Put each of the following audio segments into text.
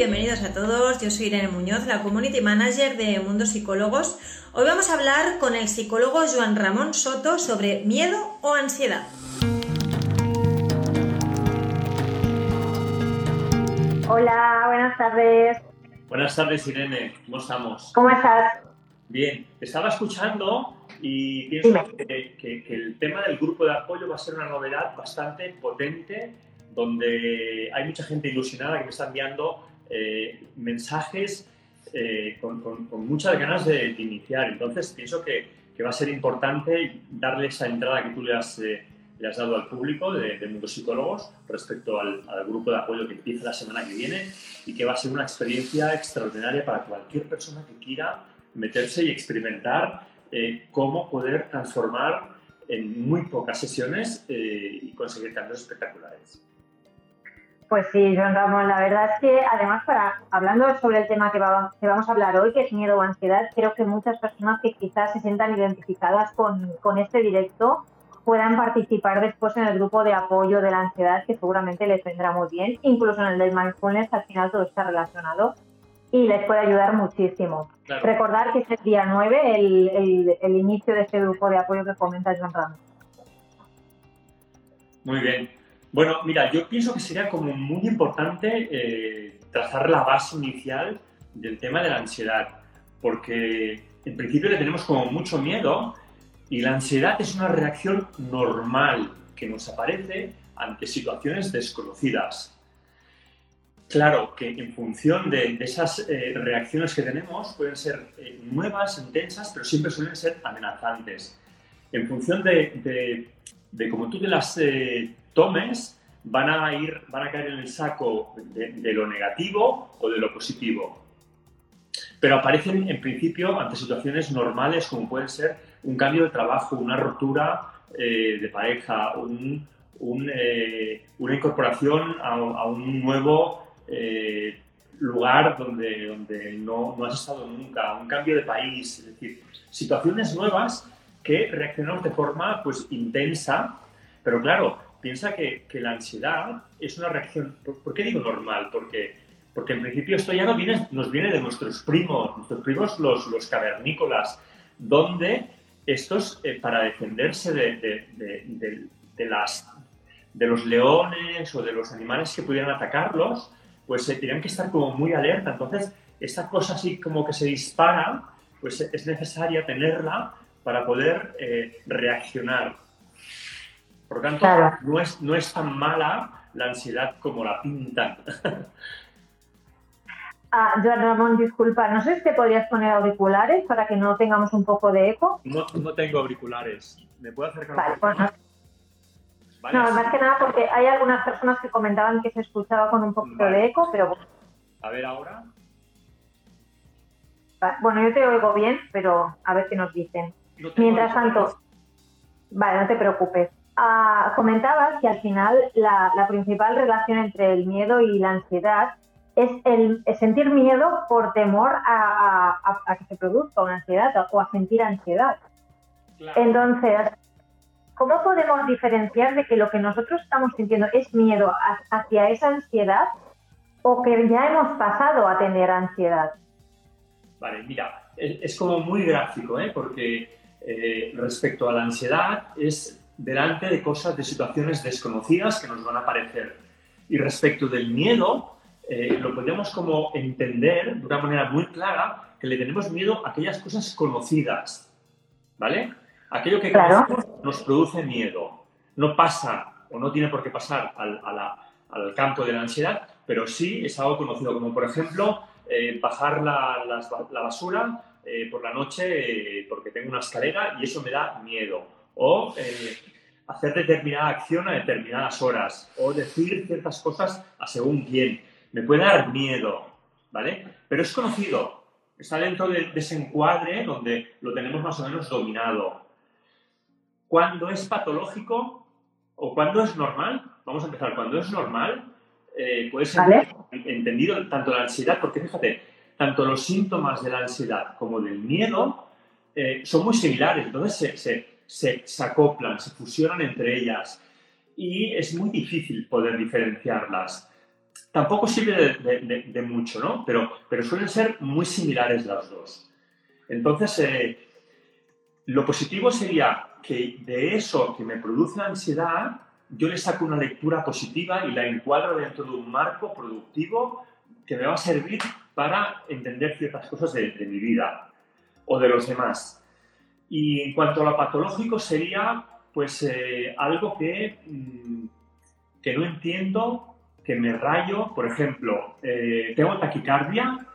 Bienvenidos a todos, yo soy Irene Muñoz, la Community Manager de Mundo Psicólogos. Hoy vamos a hablar con el psicólogo Joan Ramón Soto sobre miedo o ansiedad. Hola, buenas tardes. Buenas tardes, Irene. ¿Cómo estamos? ¿Cómo estás? Bien, te estaba escuchando y pienso que, que, el tema del grupo de apoyo va a ser una novedad bastante potente, donde hay mucha gente ilusionada que me está enviando eh, mensajes eh, con, con, muchas ganas de, iniciar. Entonces, pienso que, que, va a ser importante darle esa entrada que tú le has, eh, le has dado al público de, de Mundo Psicólogos respecto al, al, grupo de apoyo que empieza la semana que viene y que va a ser una experiencia extraordinaria para cualquier persona que quiera meterse y experimentar eh, cómo poder transformar en muy pocas sesiones y conseguir cambios espectaculares. Pues sí, Joan Ramón, la verdad es que además para hablando sobre el tema que, vamos a hablar hoy, que es miedo o ansiedad, creo que muchas personas que quizás se sientan identificadas con, con este directo puedan participar después en el grupo de apoyo de la ansiedad, que seguramente les vendrá muy bien, incluso en el del mindfulness, al final todo está relacionado y les puede ayudar muchísimo. Recordar que es el día 9 el, el, el, inicio de este grupo de apoyo que comenta Joan Ramón. Muy bien. Bueno, mira, yo pienso que sería como muy importante eh, trazar la base inicial del tema de la ansiedad, porque en principio le tenemos como mucho miedo y la ansiedad es una reacción normal que nos aparece ante situaciones desconocidas. Claro que en función de, esas eh, reacciones que tenemos pueden ser eh, nuevas, intensas, pero siempre suelen ser amenazantes. En función de, de, cómo tú te las tomes van a, ir, van a caer en el saco de, lo negativo o de lo positivo. Pero aparecen en principio ante situaciones normales como pueden ser un cambio de trabajo, una rotura eh, de pareja, eh, una incorporación a, un nuevo eh, lugar donde, donde no, has estado nunca, un cambio de país, es decir, situaciones nuevas que reaccionamos de forma pues intensa, pero claro, piensa que, que, la ansiedad es una reacción, ¿por, qué digo normal? Porque, porque en principio esto ya no viene, nos viene de nuestros primos, nuestros primos los, los cavernícolas, donde estos, eh, para defenderse de, de, de, las, de los leones o de los animales que pudieran atacarlos, pues se tenían que estar como muy alerta. Entonces, esta cosa así como que se dispara, pues es necesaria tenerla para poder eh, reaccionar. Por lo tanto, no, es, no es tan mala la ansiedad como la pintan. Ah, Joan Ramón, disculpa, no sé si te podrías poner auriculares para que no tengamos un poco de eco. No, no tengo auriculares. ¿Me puedo acercar vale, pues no. Vale, no, más que nada porque hay algunas personas que comentaban que se escuchaba con un poquito de eco, pero bueno. A ver ahora. Bueno, yo te oigo bien, pero a ver qué nos dicen. Mientras tanto, vale, no te preocupes. Ah, comentabas que al final la, principal relación entre el miedo y la ansiedad es el sentir miedo por temor a, que se produzca una ansiedad o a sentir ansiedad. Entonces, ¿cómo podemos diferenciar de que lo que nosotros estamos sintiendo es miedo hacia esa ansiedad o que ya hemos pasado a tener ansiedad? Vale, mira, es, como muy gráfico, ¿eh? porque eh, respecto a la ansiedad es delante de cosas, de situaciones desconocidas que nos van a aparecer. Y respecto del miedo, eh, lo podemos como entender de una manera muy clara que le tenemos miedo a aquellas cosas conocidas, ¿vale? Aquello que nos produce miedo. No pasa o no tiene por qué pasar al, al campo de la ansiedad, pero sí es algo conocido, como por ejemplo eh, bajar la, la, basura eh, por la noche porque tengo una escalera y eso me da miedo o eh, hacer determinada acción a determinadas horas, o decir ciertas cosas a según quién. Me puede dar miedo, ¿vale? Pero es conocido, está dentro de, ese encuadre donde lo tenemos más o menos dominado. cuándo es patológico o cuándo es normal. Vamos a empezar. Cuando es normal, eh, puede ser entendido tanto la ansiedad, porque fíjate, tanto los síntomas de la ansiedad como del miedo eh, son muy similares, entonces se, se, acoplan, se fusionan entre ellas y es muy difícil poder diferenciarlas. Tampoco sirve de, mucho, ¿no? Pero, pero suelen ser muy similares las dos. Entonces, eh, lo positivo sería que de eso que me produce ansiedad, yo le saco una lectura positiva y la encuadro dentro de un marco productivo que me va a servir para entender ciertas cosas de, mi vida o de los demás. Y en cuanto a lo patológico sería pues eh, algo que, mm, que no entiendo, que me rayo, por ejemplo, eh, tengo taquicardia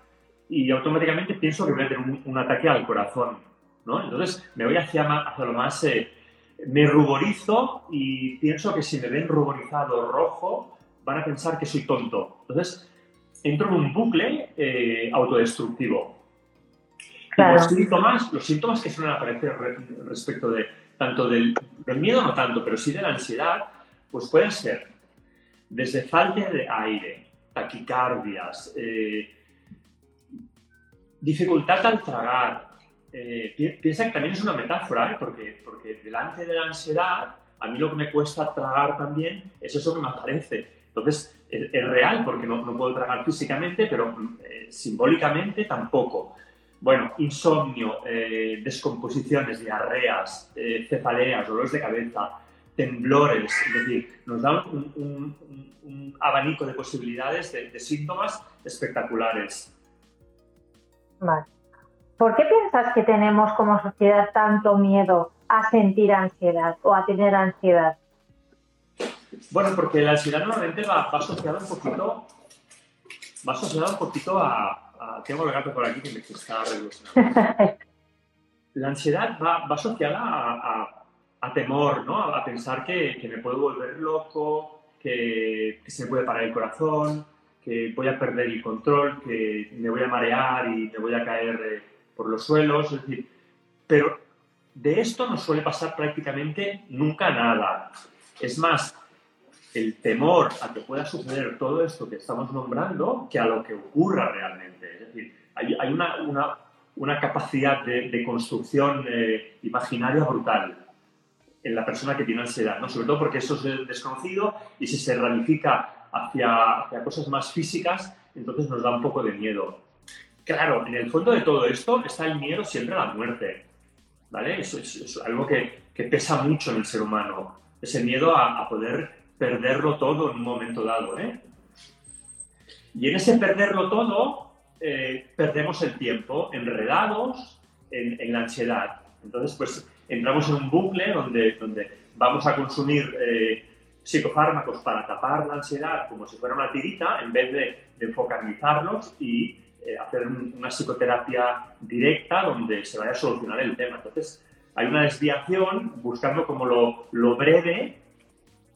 y automáticamente pienso que voy a tener un, ataque al corazón, ¿no? Entonces me voy hacia, hacia lo más eh, me ruborizo y pienso que si me ven ruborizado rojo, van a pensar que soy tonto. Entonces, entro en un bucle eh, autodestructivo. los, síntomas, los síntomas que suelen aparecer respecto de tanto del, miedo, no tanto, pero sí de la ansiedad, pues pueden ser desde falta de aire, taquicardias, eh, dificultad al tragar, eh, piensa que también es una metáfora, ¿eh? porque, porque delante de la ansiedad, a mí lo que me cuesta tragar también es eso que me aparece. Entonces, es, real porque no, no, puedo tragar físicamente, pero eh, simbólicamente tampoco. Bueno, insomnio, descomposiciones, diarreas, cefaleas, dolores de cabeza, temblores, es decir, nos dan un, un, abanico de posibilidades de, de síntomas espectaculares. Vale. ¿Por qué piensas que tenemos como sociedad tanto miedo a sentir ansiedad o a tener ansiedad? Bueno, porque la ansiedad normalmente va, asociada un poquito, va asociada un poquito a, tengo el gato por aquí que me está revolucionando. la ansiedad va, asociada a, temor, ¿no? A, pensar que, me puedo volver loco, que, se me puede parar el corazón, que voy a perder el control, que me voy a marear y me voy a caer. Eh, por los suelos, es decir, pero de esto no suele pasar prácticamente nunca nada. Es más, el temor a que pueda suceder todo esto que estamos nombrando que a lo que ocurra realmente. Es decir, hay, una, una, capacidad de, construcción eh, imaginaria brutal en la persona que tiene ansiedad, ¿no? sobre todo porque eso es desconocido y si se ramifica hacia, hacia cosas más físicas, entonces nos da un poco de miedo. Claro, en el fondo de todo esto está el miedo siempre a la muerte, ¿vale? Eso es, algo que, pesa mucho en el ser humano, ese miedo a, poder perderlo todo en un momento dado, ¿eh? Y en ese perderlo todo, eh, perdemos el tiempo enredados en, la ansiedad. Entonces, pues entramos en un bucle donde, donde vamos a consumir eh, psicofármacos para tapar la ansiedad como si fuera una tirita, en vez de, de focalizarlos y eh, hacer una psicoterapia directa donde se vaya a solucionar el tema. Entonces, hay una desviación buscando como lo, lo breve,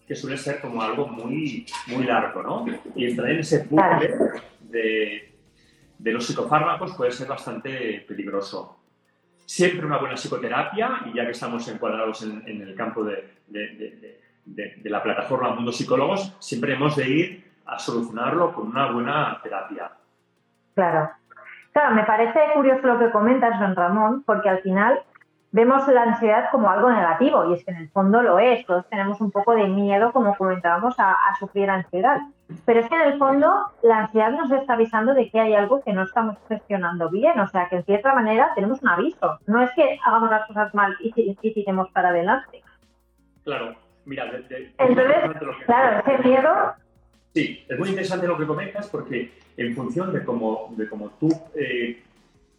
que suele ser como algo muy, muy largo, ¿no? Y entrar en ese bucle de, de los psicofármacos puede ser bastante peligroso. Siempre una buena psicoterapia, y ya que estamos encuadrados en, en el campo de, de, de, la plataforma Mundo Psicólogos, siempre hemos de ir a solucionarlo con una buena terapia. Claro. Claro, me parece curioso lo que comentas, don Ramón, porque al final vemos la ansiedad como algo negativo y es que en el fondo lo es. Todos tenemos un poco de miedo, como comentábamos, a, sufrir ansiedad. Pero es que en el fondo la ansiedad nos está avisando de que hay algo que no estamos gestionando bien. O sea, que en cierta manera tenemos un aviso. No es que hagamos las cosas mal y, y, tiremos para adelante. Claro, mira, entonces, claro, ese miedo Sí, es muy interesante lo que comentas porque en función de cómo, de cómo tú eh,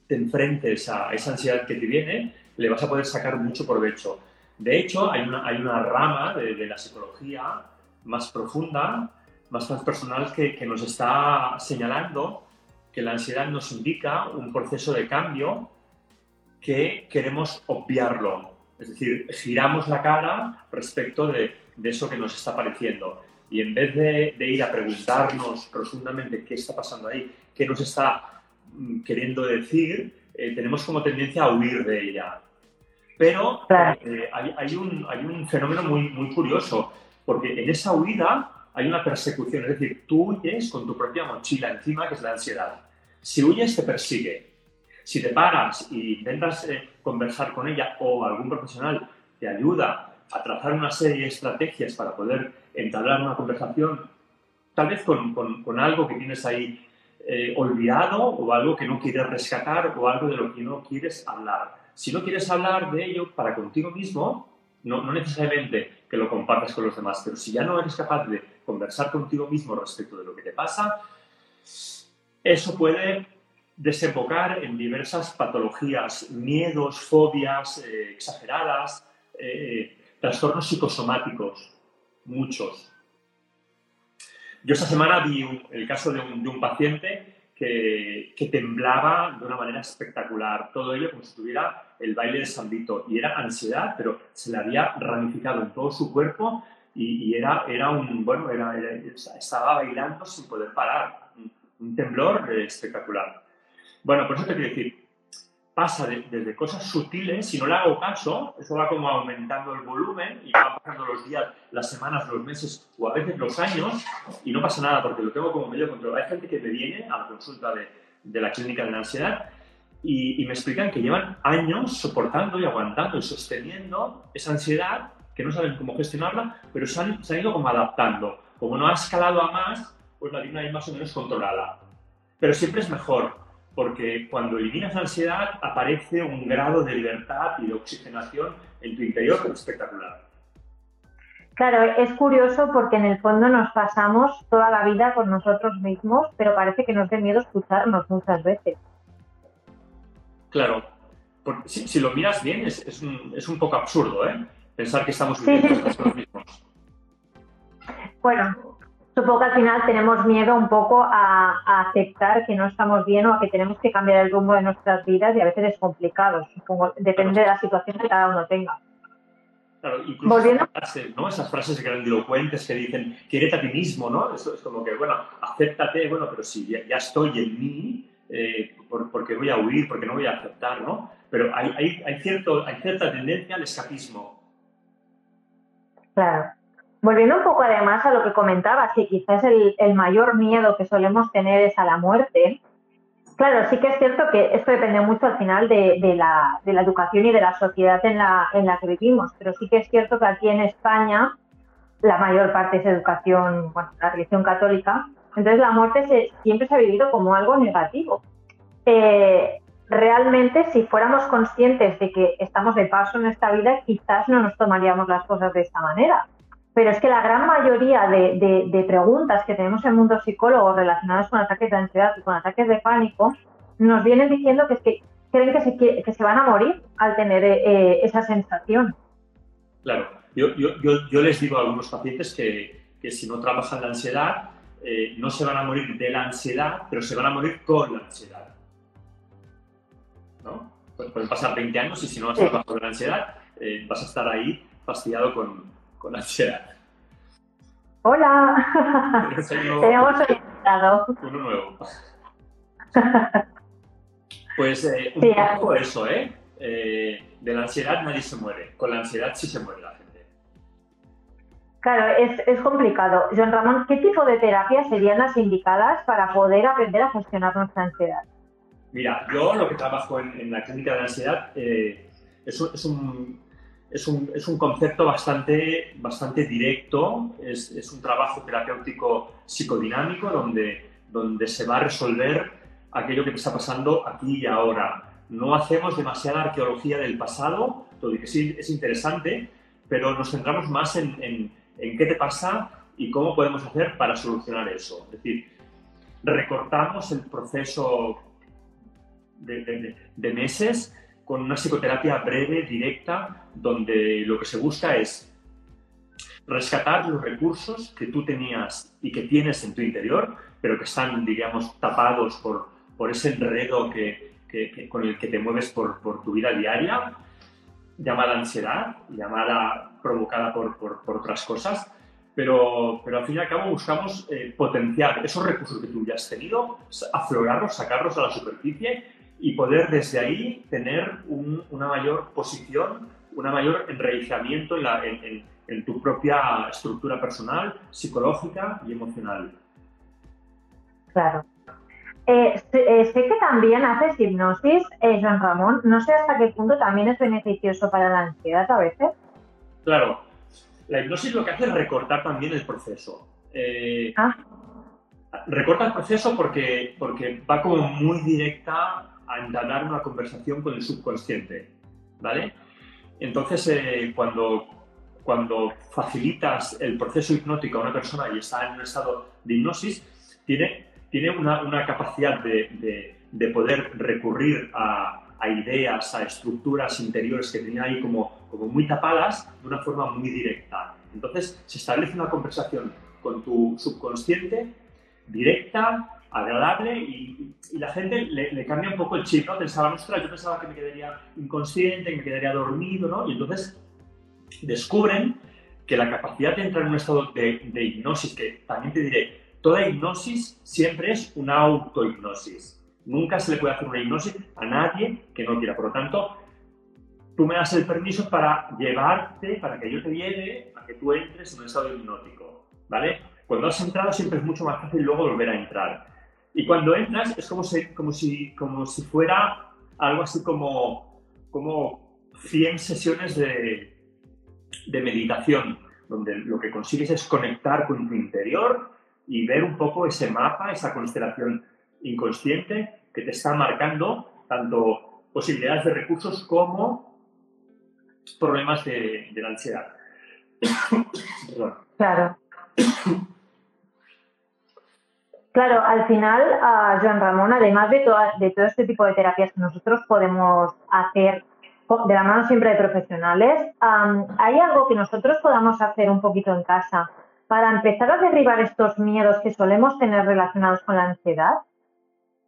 te enfrentes a esa ansiedad que te viene, le vas a poder sacar mucho provecho. De hecho, hay una, hay una rama de, la psicología más profunda, más transpersonal, que, que nos está señalando que la ansiedad nos indica un proceso de cambio que queremos obviarlo. Es decir, giramos la cara respecto de, de eso que nos está pareciendo. Y en vez de, ir a preguntarnos profundamente qué está pasando ahí, qué nos está mm, queriendo decir, eh, tenemos como tendencia a huir de ella. Pero eh, hay, un, hay, un, fenómeno muy, muy curioso, porque en esa huida hay una persecución, es decir, tú huyes con tu propia mochila encima, que es la ansiedad. Si huyes, te persigue. Si te paras y intentas eh, conversar con ella o algún profesional te ayuda a trazar una serie de estrategias para poder entablar una conversación, tal vez con, con, algo que tienes ahí eh, olvidado o algo que no quieres rescatar o algo de lo que no quieres hablar. Si no quieres hablar de ello para contigo mismo, no, no necesariamente que lo compartas con los demás, pero si ya no eres capaz de conversar contigo mismo respecto de lo que te pasa, eso puede desembocar en diversas patologías, miedos, fobias eh, exageradas, eh, trastornos psicosomáticos, muchos. Yo esta semana vi el caso de un, paciente que, temblaba de una manera espectacular, todo ello como si tuviera el baile de San Vito, y era ansiedad, pero se le había ramificado en todo su cuerpo y, era, era un, bueno, estaba bailando sin poder parar, un temblor espectacular. Bueno, por eso te quiero decir, pasa desde cosas sutiles, si no le hago caso, eso va como aumentando el volumen y van pasando los días, las semanas, los meses o a veces los años y no pasa nada porque lo tengo como medio control. Hay gente que me viene a la consulta de, de la clínica de la ansiedad y, y, me explican que llevan años soportando y aguantando y sosteniendo esa ansiedad, que no saben cómo gestionarla, pero se han, se han ido como adaptando. Como no ha escalado a más, pues la tienen ahí más o menos controlada. Pero siempre es mejor porque cuando eliminas la ansiedad aparece un grado de libertad y de oxigenación en tu interior espectacular. Claro, es curioso porque en el fondo nos pasamos toda la vida con nosotros mismos, pero parece que nos dé miedo escucharnos muchas veces. Claro, si, lo miras bien es, un, poco absurdo, ¿eh? Pensar que estamos viviendo sí, nosotros mismos. Bueno, supongo que al final tenemos miedo un poco a, aceptar que no estamos bien o a que tenemos que cambiar el rumbo de nuestras vidas y a veces es complicado, supongo, depende de la situación que cada uno tenga. Claro, incluso Volviendo... ¿no? esas frases grandilocuentes que dicen, quiérete a ti mismo, ¿no? Eso es como que, bueno, acéptate, bueno, pero si ya, estoy en mí, eh, porque voy a huir, porque no voy a aceptar, ¿no? Pero hay, hay, hay, cierto, hay cierta tendencia al escapismo. Claro. Volviendo un poco además a lo que comentabas, que quizás el, el mayor miedo que solemos tener es a la muerte, Claro, sí que es cierto que esto depende mucho al final de, de, la, de, la, educación y de la sociedad en la, en la, que vivimos, pero sí que es cierto que aquí en España la mayor parte es educación, bueno, la religión católica, entonces la muerte se, siempre se ha vivido como algo negativo. Eh, realmente, si fuéramos conscientes de que estamos de paso en esta vida, quizás no nos tomaríamos las cosas de esta manera. Pero es que la gran mayoría de, preguntas que tenemos en mundo psicólogo relacionadas con ataques de ansiedad y con ataques de pánico nos vienen diciendo que, es que creen que se, que se van a morir al tener eh, esa sensación. Claro, yo, yo, yo, les digo a algunos pacientes que, que si no trabajan la ansiedad, eh, no se van a morir de la ansiedad, pero se van a morir con la ansiedad. ¿No? Pueden pasar 20 años y si no has trabajado la ansiedad, eh, vas a estar ahí fastidiado con, con ansiedad. Hola, tenemos invitado. Uno nuevo. Pues eh, un poco eso, ¿eh? ¿eh? De la ansiedad nadie se muere, con la ansiedad sí se muere la gente. Claro, es, es complicado. John Ramón, ¿qué tipo de terapias serían las indicadas para poder aprender a gestionar nuestra ansiedad? Mira, yo lo que trabajo en, la clínica de la ansiedad eh, es, es un es un, es un, concepto bastante, bastante directo, es, es, un trabajo terapéutico psicodinámico donde, donde se va a resolver aquello que está pasando aquí y ahora. No hacemos demasiada arqueología del pasado, todo que sí es interesante, pero nos centramos más en, en, qué te pasa y cómo podemos hacer para solucionar eso. Es decir, recortamos el proceso de, de meses con una psicoterapia breve, directa, donde lo que se busca es rescatar los recursos que tú tenías y que tienes en tu interior, pero que están, diríamos, tapados por, por ese enredo que, que, con el que te mueves por, por, tu vida diaria, llamada ansiedad, llamada provocada por, por, por otras cosas, pero, pero, al fin y al cabo buscamos eh, potenciar esos recursos que tú ya has tenido, aflorarlos, sacarlos a la superficie y poder desde ahí tener una mayor posición, una mayor enraizamiento en, en, tu propia estructura personal, psicológica y emocional. Claro. Eh, eh, sé, que también haces hipnosis, eh, Joan Ramón. No sé hasta qué punto también es beneficioso para la ansiedad a veces. Claro. La hipnosis lo que hace es recortar también el proceso. ah. Recorta el proceso porque, porque va como muy directa a entablar una conversación con el subconsciente, ¿vale? Entonces, eh, cuando, cuando facilitas el proceso hipnótico a una persona y está en un estado de hipnosis, tiene, tiene una, una capacidad de, de, poder recurrir a, a, ideas, a estructuras interiores que tenía ahí como, como muy tapadas de una forma muy directa. Entonces, se establece una conversación con tu subconsciente directa, agradable y, la gente le, cambia un poco el chip, ¿no? Pensaba, ostras, yo pensaba que me quedaría inconsciente, que me quedaría dormido, ¿no? Y entonces descubren que la capacidad de entrar en un estado de, hipnosis, que también te diré, toda hipnosis siempre es una autohipnosis. Nunca se le puede hacer una hipnosis a nadie que no quiera. Por lo tanto, tú me das el permiso para llevarte, para que yo te lleve a que tú entres en un estado hipnótico, ¿vale? Cuando has entrado siempre es mucho más fácil luego volver a entrar. Y cuando entras es como si, como si, como si fuera algo así como, como 100 sesiones de, de meditación, donde lo que consigues es conectar con tu interior y ver un poco ese mapa, esa constelación inconsciente que te está marcando tanto posibilidades de recursos como problemas de, de la ansiedad. claro. Claro, al final, uh, Joan Ramón, además de, de todo este tipo de terapias que nosotros podemos hacer de la mano siempre de profesionales, ¿hay algo que nosotros podamos hacer un poquito en casa para empezar a derribar estos miedos que solemos tener relacionados con la ansiedad?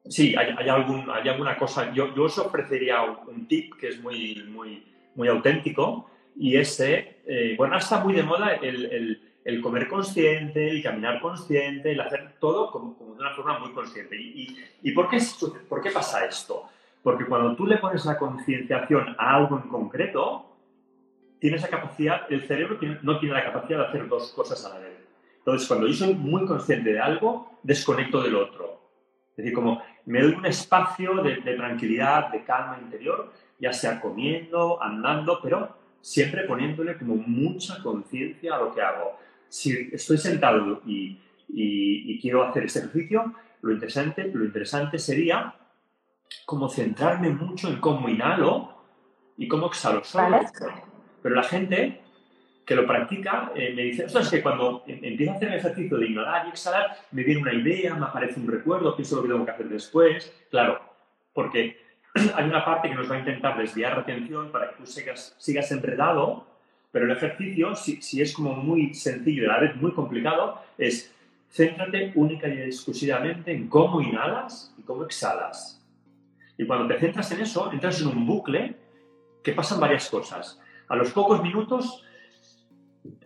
Sí, hay, algún, hay alguna cosa. Yo, yo os ofrecería un, tip que es muy, muy, muy auténtico y ese, eh, bueno, está muy de moda el comer consciente, el caminar consciente, el hacer todo como, de una forma muy consciente. ¿Y, por, qué, pasa esto? Porque cuando tú le pones la concienciación a algo en concreto, tienes la capacidad, el cerebro no tiene la capacidad de hacer dos cosas a la vez. Entonces, cuando yo soy muy consciente de algo, desconecto del otro. Es decir, como me doy un espacio de, de tranquilidad, de calma interior, ya sea comiendo, andando, pero siempre poniéndole como mucha conciencia a lo que hago si estoy sentado y, quiero hacer este ejercicio, lo interesante, lo interesante sería como centrarme mucho en cómo inhalo y cómo exhalo. Pero la gente que lo practica eh, me dice, es que cuando em, empiezo a hacer el ejercicio de inhalar y exhalar, me viene una idea, me aparece un recuerdo, pienso lo que tengo que hacer después. Claro, porque hay una parte que nos va a intentar desviar la atención para que tú sigas, sigas enredado pero el ejercicio, si, es como muy sencillo y a la vez muy complicado, es céntrate única y exclusivamente en cómo inhalas y cómo exhalas. Y cuando te centras en eso, entras en un bucle que pasan varias cosas. A los pocos minutos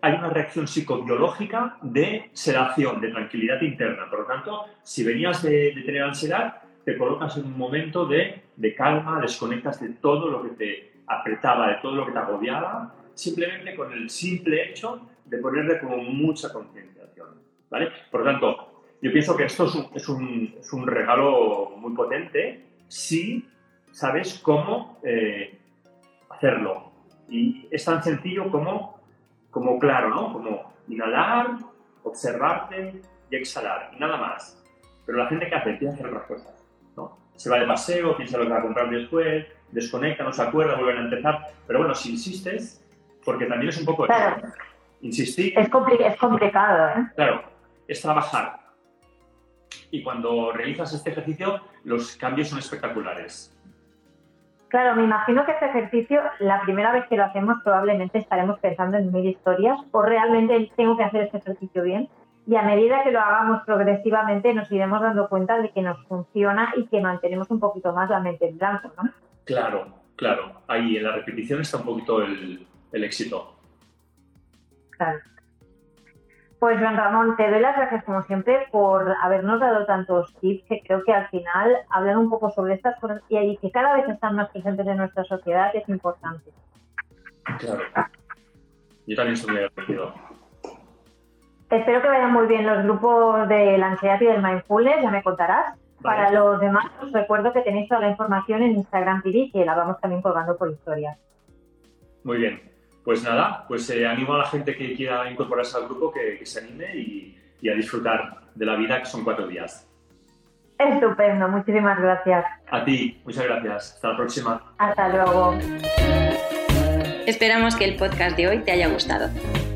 hay una reacción psicobiológica de sedación, de tranquilidad interna. Por lo tanto, si venías de, tener ansiedad, te colocas en un momento de, de calma, desconectas de todo lo que te apretaba, de todo lo que te agobiaba simplemente con el simple hecho de ponerle como mucha concienciación. ¿vale? Por lo tanto, yo pienso que esto es un, es un, regalo muy potente si sabes cómo eh, hacerlo. Y es tan sencillo como, como claro, ¿no? Como inhalar, observarte y exhalar, y nada más. Pero la gente que hace, empieza a hacer otras cosas. ¿no? Se va de paseo, piensa lo que va a comprar después, desconecta, no se acuerda, vuelve a empezar. Pero bueno, si insistes, porque también es un poco... Claro. Insistir... Es, es complicado, ¿eh? Claro, es trabajar. Y cuando realizas este ejercicio, los cambios son espectaculares. Claro, me imagino que este ejercicio, la primera vez que lo hacemos, probablemente estaremos pensando en mil historias o realmente tengo que hacer este ejercicio bien. Y a medida que lo hagamos progresivamente, nos iremos dando cuenta de que nos funciona y que mantenemos un poquito más la mente en blanco, ¿no? Claro, claro. Ahí en la repetición está un poquito el, el éxito. Claro. Pues Juan Ramón, te doy las gracias como siempre por habernos dado tantos tips que creo que al final hablan un poco sobre estas cosas y que cada vez están más presentes en nuestra sociedad que es importante. Claro. Yo también estoy muy agradecido. Espero que vayan muy bien los grupos de la ansiedad y del mindfulness, ya me contarás. Para los demás, os recuerdo que tenéis toda la información en Instagram TV, que la vamos también colgando por historias. Muy bien. Pues nada, pues eh, animo a la gente que quiera incorporarse al grupo que, se anime y, y, a disfrutar de la vida, que son cuatro días. Estupendo, muchísimas gracias. A ti, muchas gracias. Hasta la próxima. Hasta luego. Esperamos que el podcast de hoy te haya gustado.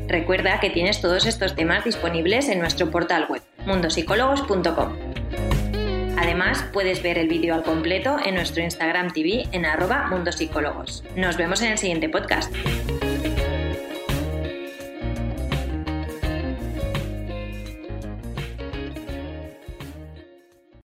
Recuerda que tienes todos estos temas disponibles en nuestro portal web, mundosicólogos.com. Además, puedes ver el vídeo al completo en nuestro Instagram TV en arroba mundosicólogos. Nos vemos en el siguiente podcast.